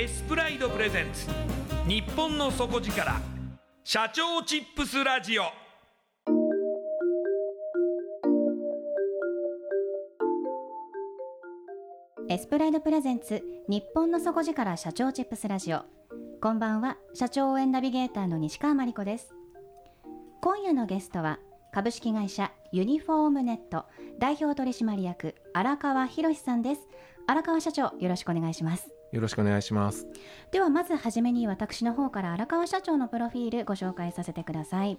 エスプライドプレゼンツ。日本の底力。社長チップスラジオ。エスプライドプレゼンツ。日本の底力。社長チップスラジオ。こんばんは。社長応援ナビゲーターの西川真理子です。今夜のゲストは。株式会社。ユニフォームネット。代表取締役。荒川博さんです。荒川社長よろしくお願いします。よろしくお願いします。ではまずはじめに私の方から荒川社長のプロフィールご紹介させてください。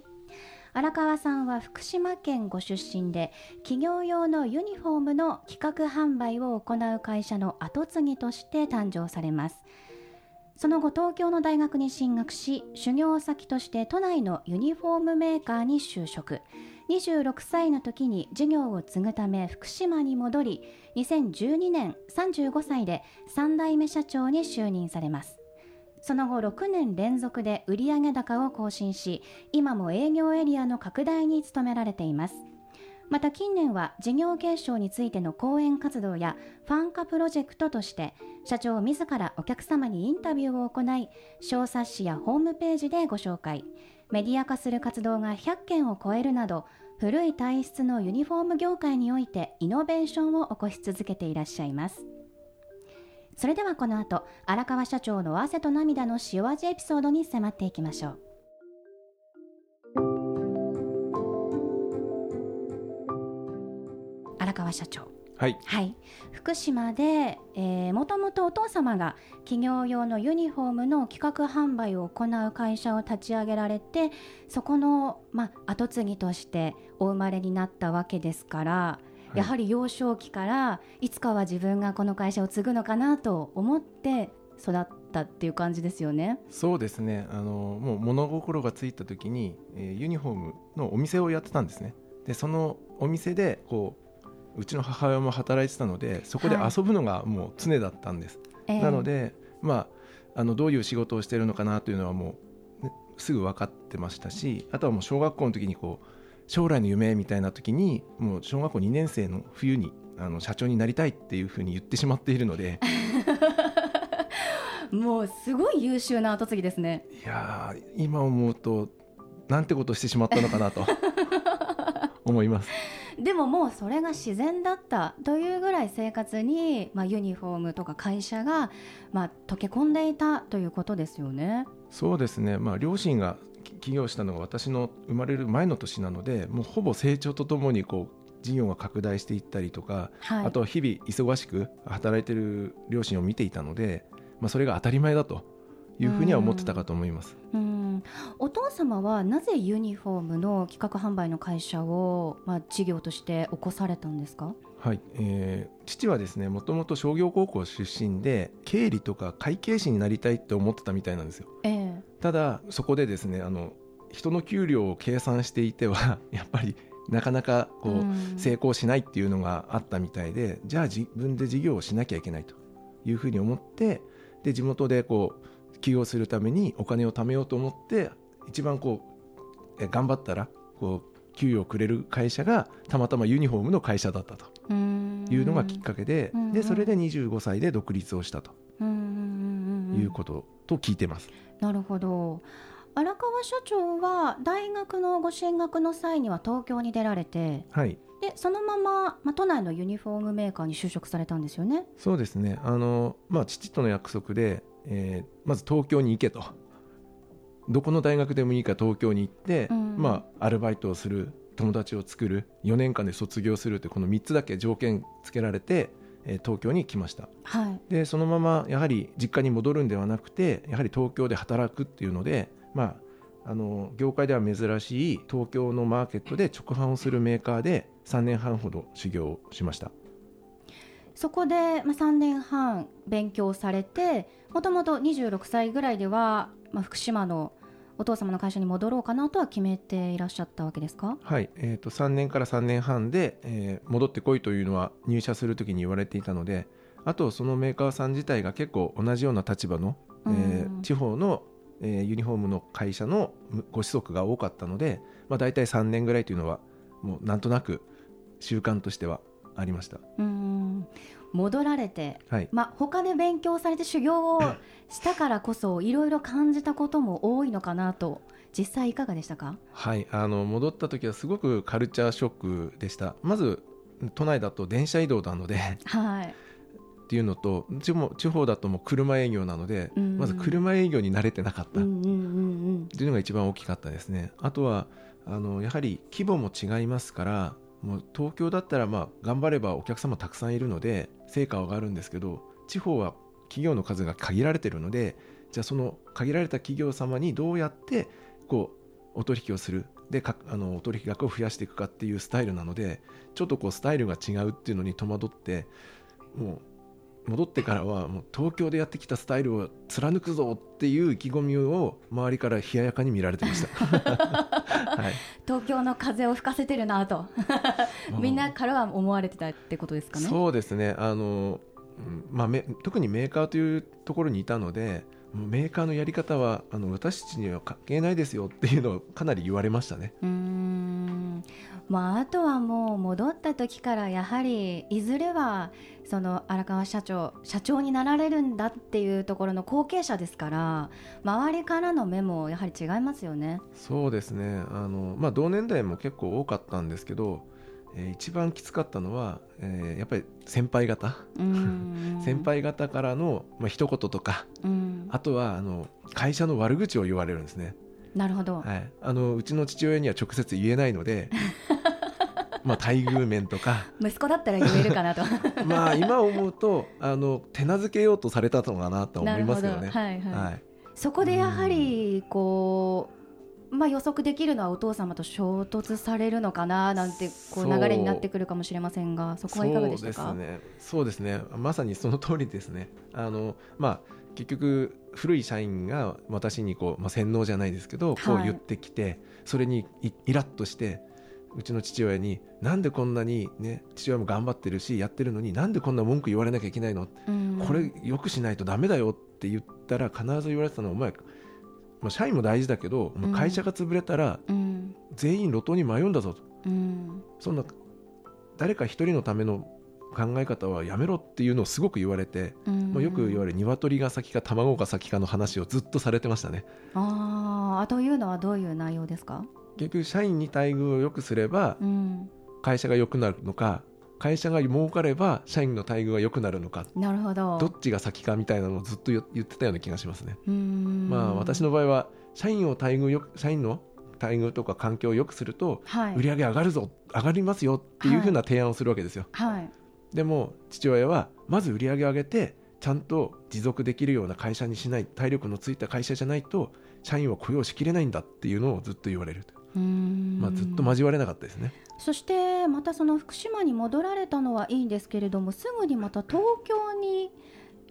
荒川さんは福島県ご出身で企業用のユニフォームの企画販売を行う会社の後継ぎとして誕生されます。その後東京の大学に進学し修行先として都内のユニフォームメーカーに就職。26歳の時に事業を継ぐため福島に戻り2012年35歳で3代目社長に就任されます。その後6年連続で売上高を更新し今も営業エリアの拡大に努められています。また近年は事業継承についての講演活動やファン化プロジェクトとして社長自らお客様にインタビューを行い小冊子やホームページでご紹介。メディア化する活動が100件を超えるなど古い体質のユニフォーム業界においてイノベーションを起こし続けていらっしゃいます。それではこの後荒川社長の汗と涙の塩味エピソードに迫っていきましょう。荒川社長。はいはい、福島で、えー、もともとお父様が企業用のユニフォームの企画販売を行う会社を立ち上げられてそこの、まあ、後継ぎとしてお生まれになったわけですから、はい、やはり幼少期からいつかは自分がこの会社を継ぐのかなと思って育ったっていう感じですよね。そうですねあのもう物心がついた時に、えー、ユニフォームのお店をやってたんですね。でそのお店でこううちの母親も働いてたのでそこで遊ぶのがもう常だったんです、はいなので、まあ、あのどういう仕事をしているのかなというのはもう、ね、すぐ分かってましたしあとはもう小学校の時にこう将来の夢みたいな時にもう小学校2年生の冬にあの社長になりたいっていうふうに言ってしまっているので。もうすごい優秀な後継ぎですね。いや今思うとなんてことをしてしまったのかなと思います。でももうそれが自然だったというぐらい生活に、まあ、ユニフォームとか会社が、まあ、溶け込んでいたということですよね。そうですね、まあ、両親が起業したのが私の生まれる前の年なのでもうほぼ成長とともにこう事業が拡大していったりとか、はい、あとは日々忙しく働いている両親を見ていたのでまあ、それが当たり前だというふうには思ってたかと思います。うん、お父様はなぜユニフォームの企画販売の会社を、まあ、事業として起こされたんですか？はい、えー父はですねもともと商業高校出身で経理とか会計士になりたいって思ってたみたいなんですよ。ええ。ただそこでですねあの人の給料を計算していては やっぱりなかなかこう、うん。成功しないっていうのがあったみたいでじゃあ自分で事業をしなきゃいけないというふうに思ってで地元でこう起業するためにお金を貯めようと思って一番こうえ頑張ったらこう給与をくれる会社がたまたまユニフォームの会社だったと。うん。いうのがきっかけで,、うん。でそれで25歳で独立をしたと。いうことと聞いてます。なるほど。荒川社長は大学のご進学の際には東京に出られてはい。でそのまま、まあ、都内のユニフォームメーカーに就職されたんですよね。そうですね。あの、まあ、父との約束で、えーまず東京に行けと。どこの大学でもいいから東京に行って、うん。まあ、アルバイトをする友達を作る4年間で卒業するというこの3つだけ条件つけられて、えー東京に来ました。はい。でそのままやはり実家に戻るんではなくてやはり東京で働くっていうので、まあ、あの業界では珍しい東京のマーケットで直販をするメーカーで3年半ほど修行をしましたそこで、まあ、3年半勉強されてもともと26歳ぐらいでは、まあ、福島のお父様の会社に戻ろうかなとは決めていらっしゃったわけですか？はい、えー、と3年から3年半で、えー戻ってこいというのは入社するときに言われていたのであとそのメーカーさん自体が結構同じような立場の、えーうん。地方の、えーユニフォームの会社のご子息が多かったので、まあ、大体3年ぐらいというのはもうなんとなく習慣としてはありました。うん戻られて、はい。まあ、他で勉強されて修行をしたからこそいろいろ感じたことも多いのかなと実際いかがでしたか？はい、あの戻った時はすごくカルチャーショックでした。まず都内だと電車移動なのではい。っていうのと地方地方だともう車営業なので、うんまず車営業に慣れてなかった、うんうんうん。っていうのが一番大きかったですね。あとはあのやはり規模も違いますからもう東京だったらまあ頑張ればお客様たくさんいるので成果は上がるんですけど地方は企業の数が限られてるのでじゃあその限られた企業様にどうやってこうお取引をする。でかあのお取引額を増やしていくかっていうスタイルなのでちょっとこうスタイルが違うっていうのに戸惑ってもう戻ってからはもう東京でやってきたスタイルを貫くぞっていう意気込みを周りから冷ややかに見られてました。はい、東京の風を吹かせてるなと。みんなからは思われてたってことですかねそうですねあの、うん。まあ、め特にメーカーというところにいたのでもうメーカーのやり方はあの私たちには関係ないですよっていうのをかなり言われましたね。うーんまあ、あとはもう戻った時からやはりいずれはその荒川社長社長になられるんだっていうところの後継者ですから周りからの目もやはり違いますよね。そうですねあの、まあ、同年代も結構多かったんですけど、えー一番きつかったのは、えーやっぱり先輩方。先輩方からの、まあ一言とか。うん。あとはあの会社の悪口を言われるんですね。なるほど、はい、あのうちの父親には直接言えないので まあ待遇面とか。息子だったら言えるかなと。まあ今思うとあの手なずけようとされたのかなと思いますけどね。ど。はいはい。はい。そこでやはりこう、まあ、予測できるのはお父様と衝突されるのかななんてこう流れになってくるかもしれませんがそこはいかがでしたか？そうですね。そうですね。まさにその通りですね。あのまあ結局古い社員が私にこうまあ洗脳じゃないですけど、こうはい言ってきて、それにイイラッとして。うちの父親になんでこんなにね父親も頑張ってるしやってるのになんでこんな文句言われなきゃいけないの？うんこれよくしないとダメだよって言ったら必ず言われてたのはお前、まあ、社員も大事だけど、うん。会社が潰れたらうん。全員路頭に迷うんだぞと。うん。そんな誰か一人のための考え方はやめろっていうのをすごく言われて、うん。まあ、よく言われる鶏が先か卵が先かの話をずっとされてましたね。あーというのはどういう内容ですか、結局社員に待遇を良くすればうん、会社が良くなるのか会社が儲かれば社員の待遇が良くなるのか。なるほど。どっちが先かみたいなのをずっと言言ってたような気がしますね。うん。まあ私の場合は社員を待遇よく社員の待遇とか環境を良くするとはい。売り上げ上がるぞ上がりますよっていうふうな提案をするわけですよ、はい。でも父親はまず売り上げ上げてちゃんと持続できるような会社にしない体力のついた会社じゃないと社員を雇用しきれないんだっていうのをずっと言われるまあ、ずっと交われなかったですね。そしてまたその福島に戻られたのはいいんですけれどもすぐにまた東京に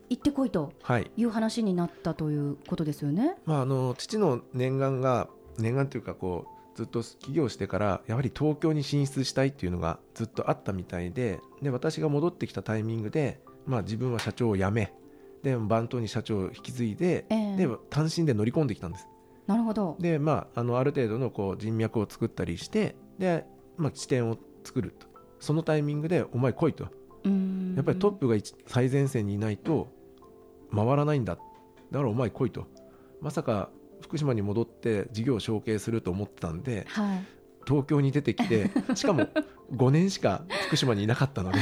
行ってこいとはい。いう話になったということですよね。まあ、あの父の念願が念願というかこうずっと起業してからやはり東京に進出したいっていうのがずっとあったみたいでで私が戻ってきたタイミングで、まあ、自分は社長を辞めで番頭に社長を引き継いで,、ええ。で単身で乗り込んできたんですなるほど。で、まあ、あのある程度のこう人脈を作ったりしてで、まあ、地点を作ると。そのタイミングで「お前来い」と。やっぱりトップが一最前線にいないと回らないんだだからお前来いと。まさか福島に戻って事業を承継すると思ってたんではい。東京に出てきて しかも5年しか福島にいなかったので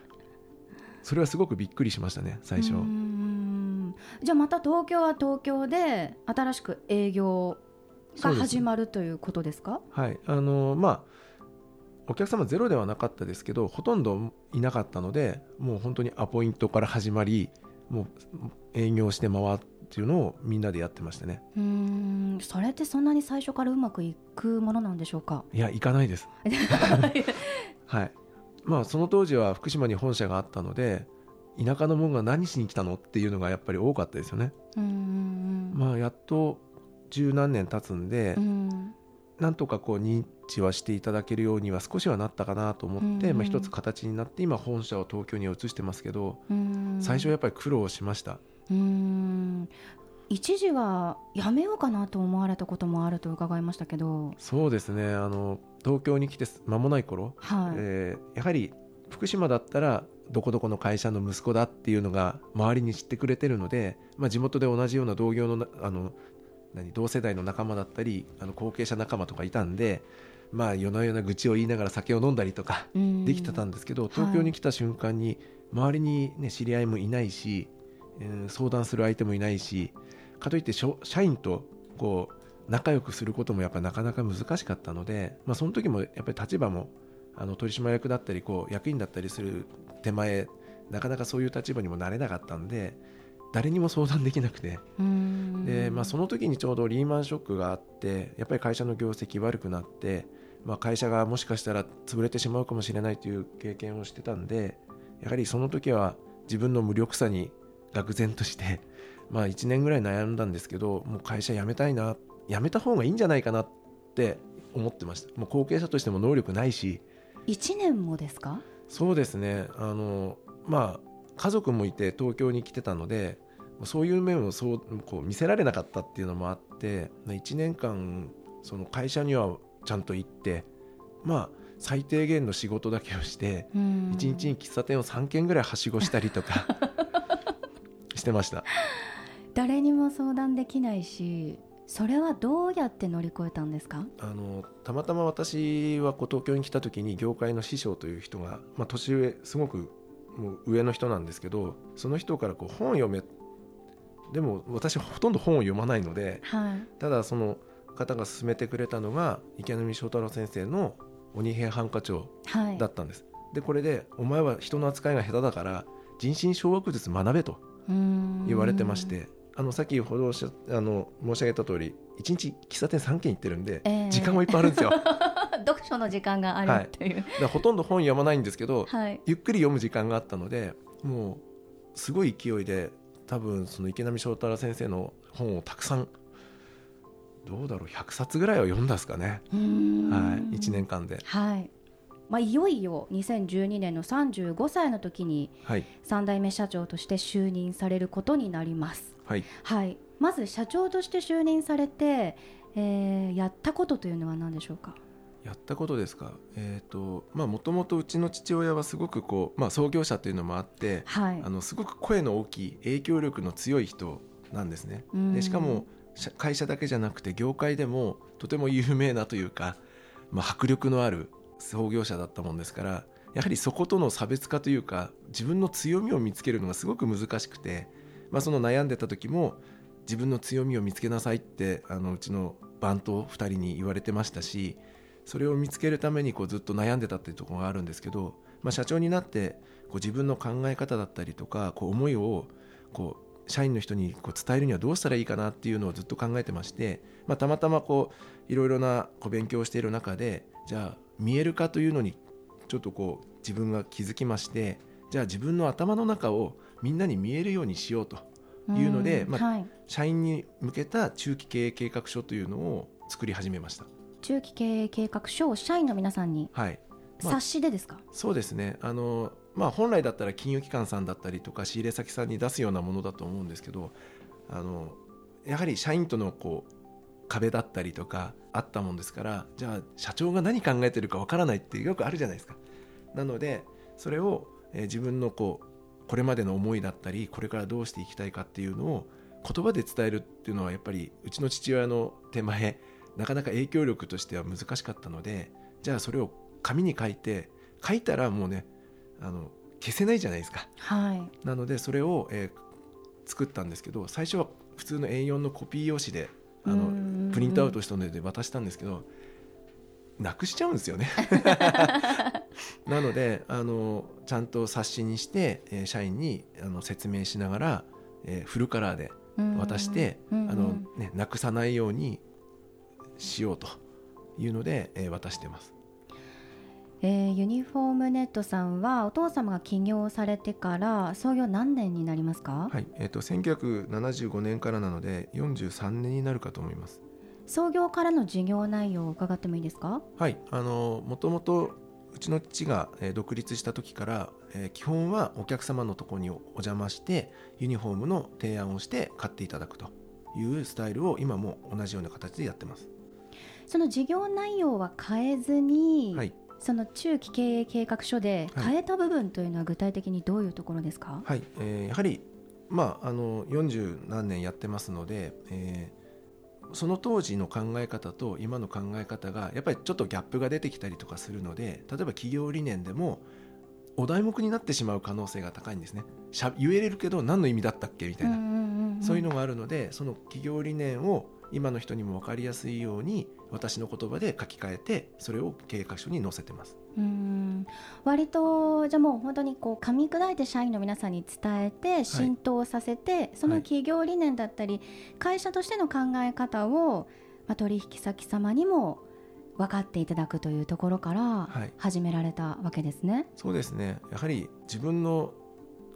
それはすごくびっくりしましたね最初じゃあまた東京は東京で新しく営業が始まるということですか？はい。あのまあお客様ゼロではなかったですけどほとんどいなかったのでもう本当にアポイントから始まりもう営業して回っていうのをみんなでやってましたね。うーん。それってそんなに最初からうまくいくものなんでしょうか？いや行かないです。はい。まあその当時は福島に本社があったので田舎の者が何しに来たのっていうのがやっぱり多かったですよね。まあやっと十何年経つんで、うん。なんとかこう認知はしていただけるようには少しはなったかなと思って、うんまあ、一つ形になって今本社を東京に移してますけどうーん。最初はやっぱり苦労しました。うーん。一時はやめようかなと思われたこともあると伺いましたけど。そうですね。あの東京に来て間もない頃、はい、えーやはり福島だったらどこどこの会社の息子だっていうのが周りに知ってくれてるので、まあ、地元で同じような同業のなあの何同世代の仲間だったりあの後継者仲間とかいたんで、まあ、夜な夜な愚痴を言いながら酒を飲んだりとかうん。できてたんですけど東京に来た瞬間に周りに、ね、知り合いもいないし、えー相談する相手もいないしかといって社員とこう仲良くすることもやっぱなかなか難しかったので、まあ、その時もやっぱり立場もあの取締役だったりこう役員だったりする手前なかなかそういう立場にもなれなかったんで誰にも相談できなくて。で、まあ、その時にちょうどリーマンショックがあってやっぱり会社の業績悪くなって、まあ、会社がもしかしたら潰れてしまうかもしれないという経験をしてたんでやはりその時は自分の無力さに愕然として、まあ、1年ぐらい悩んだんですけどもう会社辞めたいな辞めた方がいいんじゃないかなって思ってました。もう後継者としても能力ないし。一年もですか？そうですね。あのまあ家族もいて東京に来てたのでそういう面をそうこう見せられなかったっていうのもあって1年間その会社にはちゃんと行ってまあ最低限の仕事だけをして1 1日に喫茶店を3軒ぐらいはしごしたりとか してました。誰にも相談できないしそれはどうやって乗り越えたんですか？あのたまたま私はこう東京に来た時に業界の師匠という人が、まあ、年上すごくもう上の人なんですけどその人からこう本を読めでも私ほとんど本を読まないのではい。ただその方が勧めてくれたのが池波正太郎先生の「鬼平犯科帳はい」だったんです。でこれで「お前は人の扱いが下手だから人心掌握術学べ」と言われてましてあの先ほどおっしゃあの申し上げた通り1日喫茶店3軒行ってるんで、ええ。時間はいっぱいあるんですよ。読書の時間があるっていう。らほとんど本読まないんですけど、はい。ゆっくり読む時間があったのでもうすごい勢いで多分その池波正太郎先生の本をたくさんどうだろう100冊ぐらいは読んだですかね、はい、1年間で。はいまあ、いよいよ2012年の35歳の時にはい。3代目社長として就任されることになります、はい。はい、まず社長として就任されて、えーやったことというのは何でしょうか？やったことですか？えっ、とまあもともとうちの父親はすごくこう、まあ、創業者というのもあってはい。あのすごく声の大きい影響力の強い人なんですね。うん。でしかも社会社だけじゃなくて業界でもとても有名なというか、まあ、迫力のある創業者だったもんですからやはりそことの差別化というか自分の強みを見つけるのがすごく難しくて、まあ、その悩んでた時も自分の強みを見つけなさいってあのうちの番頭2人に言われてましたしそれを見つけるためにこうずっと悩んでたっていうところがあるんですけど、まあ、社長になってこう自分の考え方だったりとかこう思いをこう社員の人にこう伝えるにはどうしたらいいかなっていうのをずっと考えてまして、まあ、たまたまこういろいろなこう勉強をしている中でじゃあ見える化というのにちょっとこう自分が気づきましてじゃあ自分の頭の中をみんなに見えるようにしようというのでまあんはい、社員に向けた中期経営計画書というのを作り始めました。中期経営計画書を社員の皆さんにはい、まあ冊子でですか、そうですね。あの、まあ、本来だったら金融機関さんだったりとか仕入れ先さんに出すようなものだと思うんですけどあのやはり社員とのこう壁だったりとかあったもんですからじゃあ社長が何考えてるかわからないってよくあるじゃないですか。なのでそれを、えー自分のこうこれまでの思いだったりこれからどうしていきたいかっていうのを言葉で伝えるっていうのはやっぱりうちの父親の手前なかなか影響力としては難しかったのでじゃあそれを紙に書いて書いたらもうねあの消せないじゃないですかはいなのでそれを、えー作ったんですけど最初は普通の A4 のコピー用紙であのプリントアウトしたので渡したんですけどなくしちゃうんですよね。なのであのちゃんと冊子にして、えー社員にあの説明しながら、えーフルカラーで渡して、あのね、なくさないようにしようというので、えー渡してます。えーユニフォームネットさんはお父様が起業されてから創業何年になりますか、はい、えっ、と1975年からなので43年になるかと思います。創業からの事業内容を伺ってもいいですか？はい、あのもともとうちの父が、えー独立した時から、えー基本はお客様のところにお邪魔してユニフォームの提案をして買っていただくというスタイルを今も同じような形でやってます。その事業内容は変えずに、はい、その中期経営計画書ではい。変えた部分というのは具体的にどういうところですか、はい。えーやはり、まあ、あの40何年やってますので、えーその当時の考え方と今の考え方がやっぱりちょっとギャップが出てきたりとかするので例えば企業理念でもお題目になってしまう可能性が高いんですね。しゃ言えれるけど何の意味だったっけ？みたいな、そういうのがあるのでその企業理念を今の人にも分かりやすいように私の言葉で書き換えてそれを計画書に載せてます。うん。割とじゃあもう本当にこう噛み砕いて社員の皆さんに伝えて浸透させて、その企業理念だったり会社としての考え方を、まあ、取引先様にも分かっていただくというところからはい。始められたわけですね。そうですね。やはり自分の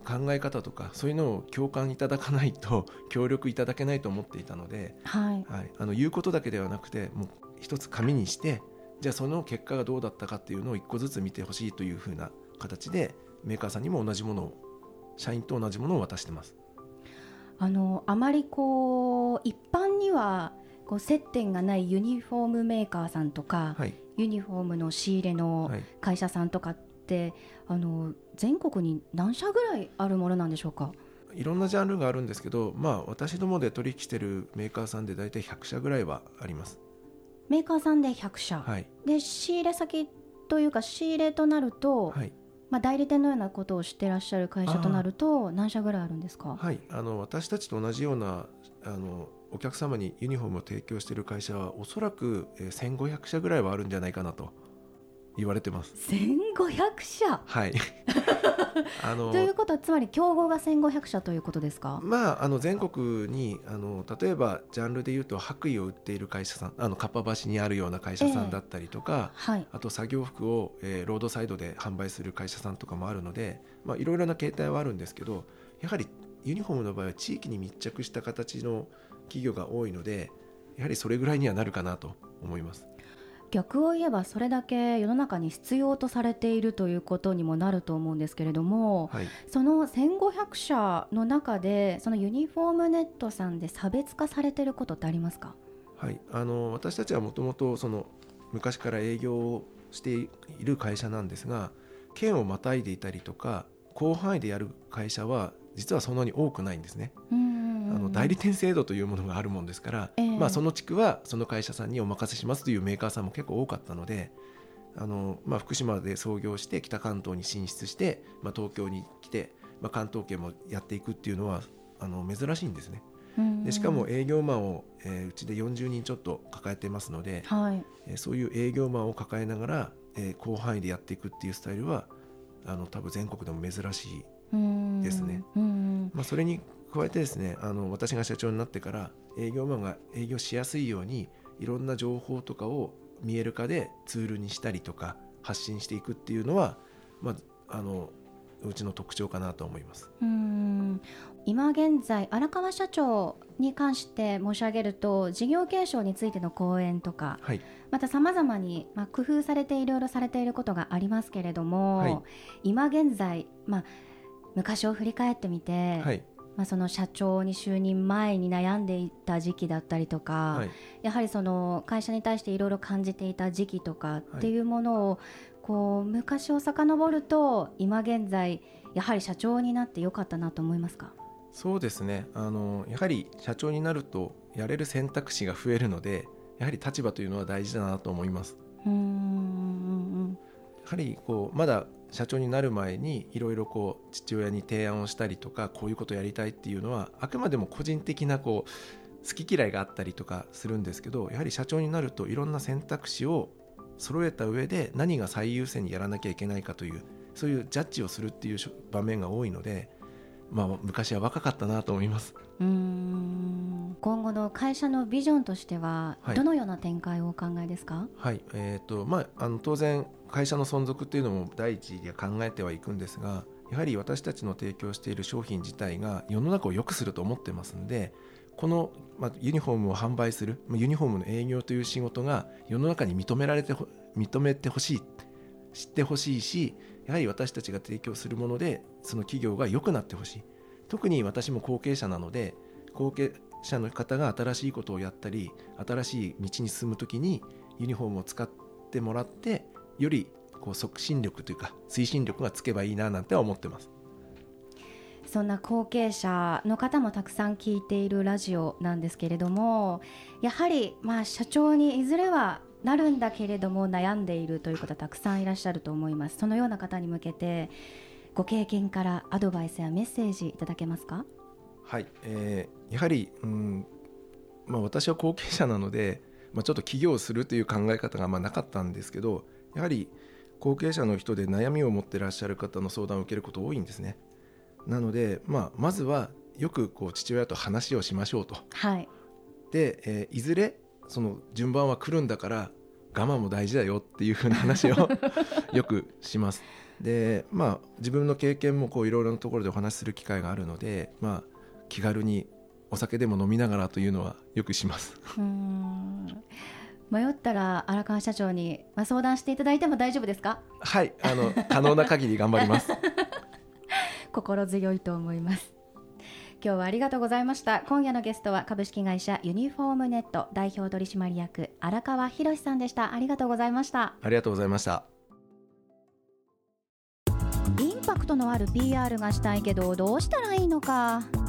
考え方とかそういうのを共感いただかないと 協力いただけないと思っていたので、はい、はい、あの言うことだけではなくてもう一つ紙にしてじゃあその結果がどうだったかっていうのを一個ずつ見てほしいというふうな形でメーカーさんにも同じものを社員と同じものを渡してます。あのあまりこう一般にはこう接点がないユニフォームメーカーさんとか、はい、ユニフォームの仕入れのはい。会社さんとかって、あの全国に何社ぐらいあるものなんでしょうか？いろんなジャンルがあるんですけど、まあ、私どもで取引しているメーカーさんで大体100社ぐらいはあります。メーカーさんで100社、はい、で仕入れ先というか仕入れとなると、はい。まあ、代理店のようなことをしてらっしゃる会社となると何社ぐらいあるんですか？はい、あの私たちと同じようなあのお客様にユニフォームを提供している会社はおそらくえー1500社ぐらいはあるんじゃないかなと言われてます。1500社はい あのということはつまり競合が1500社ということですか？まあ、あの全国にあの例えばジャンルでいうと白衣を売っている会社さんあのかっぱ橋にあるような会社さんだったりとか、はいあと作業服を、えーロードサイドで販売する会社さんとかもあるので、まあ、いろいろな形態はあるんですけどやはりユニフォームの場合は地域に密着した形の企業が多いのでやはりそれぐらいにはなるかなと思います。逆を言えばそれだけ世の中に必要とされているということにもなると思うんですけれどもはい、その1500社の中でそのユニフォームネットさんで差別化されてることってありますか？はい、あの私たちはもともとその昔から営業をしている会社なんですが県をまたいでいたりとか広範囲でやる会社は実はそんなに多くないんですね。あの代理店制度というものがあるもんですから、ええまあ、その地区はその会社さんにお任せしますというメーカーさんも結構多かったのであの、まあ、福島で創業して北関東に進出して、まあ、東京に来て、まあ、関東圏もやっていくっていうのはあの珍しいんですね。でしかも営業マンを、えーうちで40人ちょっと抱えてますので、はいえーそういう営業マンを抱えながら、えー広範囲でやっていくっていうスタイルはあの多分全国でも珍しい、うんですね。うんまあ、それに加えてですねあの私が社長になってから営業マンが営業しやすいようにいろんな情報とかを見える化でツールにしたりとか発信していくっていうのは、まあ、あのうちの特徴かなと思います。うん。今現在荒川社長に関して申し上げると事業継承についての講演とかはい、またさまざまに、まあ、工夫されていろいろされていることがありますけれども、はい。今現在、まあ、昔を振り返ってみて、はい、まあ、その社長に就任前に悩んでいた時期だったりとか、はい、やはりその会社に対していろいろ感じていた時期とかっていうものを、こう昔を遡ると今現在やはり社長になってよかったなと思いますか？そうですね。あのやはり社長になるとやれる選択肢が増えるのでやはり立場というのは大事だなと思います。うーん。やはりこうまだ社長になる前にいろいろこう父親に提案をしたりとかこういうことをやりたいっていうのはあくまでも個人的なこう好き嫌いがあったりとかするんですけどやはり社長になるといろんな選択肢を揃えた上で何が最優先にやらなきゃいけないかというそういうジャッジをするっていう場面が多いので、まあ、昔は若かったなと思います。うーん。今後の会社のビジョンとしてははい。どのような展開をお考えですか、はい。えーとまあ、あの当然会社の存続っていうのも第一に考えてはいくんですがやはり私たちの提供している商品自体が世の中を良くすると思ってますんでこの、ま、ユニフォームを販売するユニフォームの営業という仕事が世の中に認められてほ認めてほしい知ってほしいしやはり私たちが提供するものでその企業が良くなってほしい。特に私も後継者なので後継者の方が新しいことをやったり新しい道に進む時にユニフォームを使ってもらってよりこう促進力というか推進力がつけばいいななんては思ってます。そんな後継者の方もたくさん聞いているラジオなんですけれどもやはりまあ社長にいずれはなるんだけれども悩んでいるという方たくさんいらっしゃると思います。そのような方に向けてご経験からアドバイスやメッセージいただけますか？はい、えーやはり、うんまあ、私は後継者なので、まあ、ちょっと起業するという考え方がまあなかったんですけどやはり後継者の人で悩みを持ってらっしゃる方の相談を受けること多いんですね。なので、まあ、まずはよくこう父親と話をしましょうと。はいで、えーいずれその順番は来るんだから我慢も大事だよっていうふうな話を よくします。でまあ自分の経験もこういろいろなところでお話しする機会があるので、まあ、気軽にお酒でも飲みながらというのはよくします。うーん迷ったら荒川社長に、まあ、相談していただいても大丈夫ですか？はいあの 可能な限り頑張ります。心強いと思います。今日はありがとうございました。今夜のゲストは株式会社ユニフォームネット代表取締役荒川博さんでした。ありがとうございました。ありがとうございました。インパクトのある PR がしたいけどどうしたらいいのか？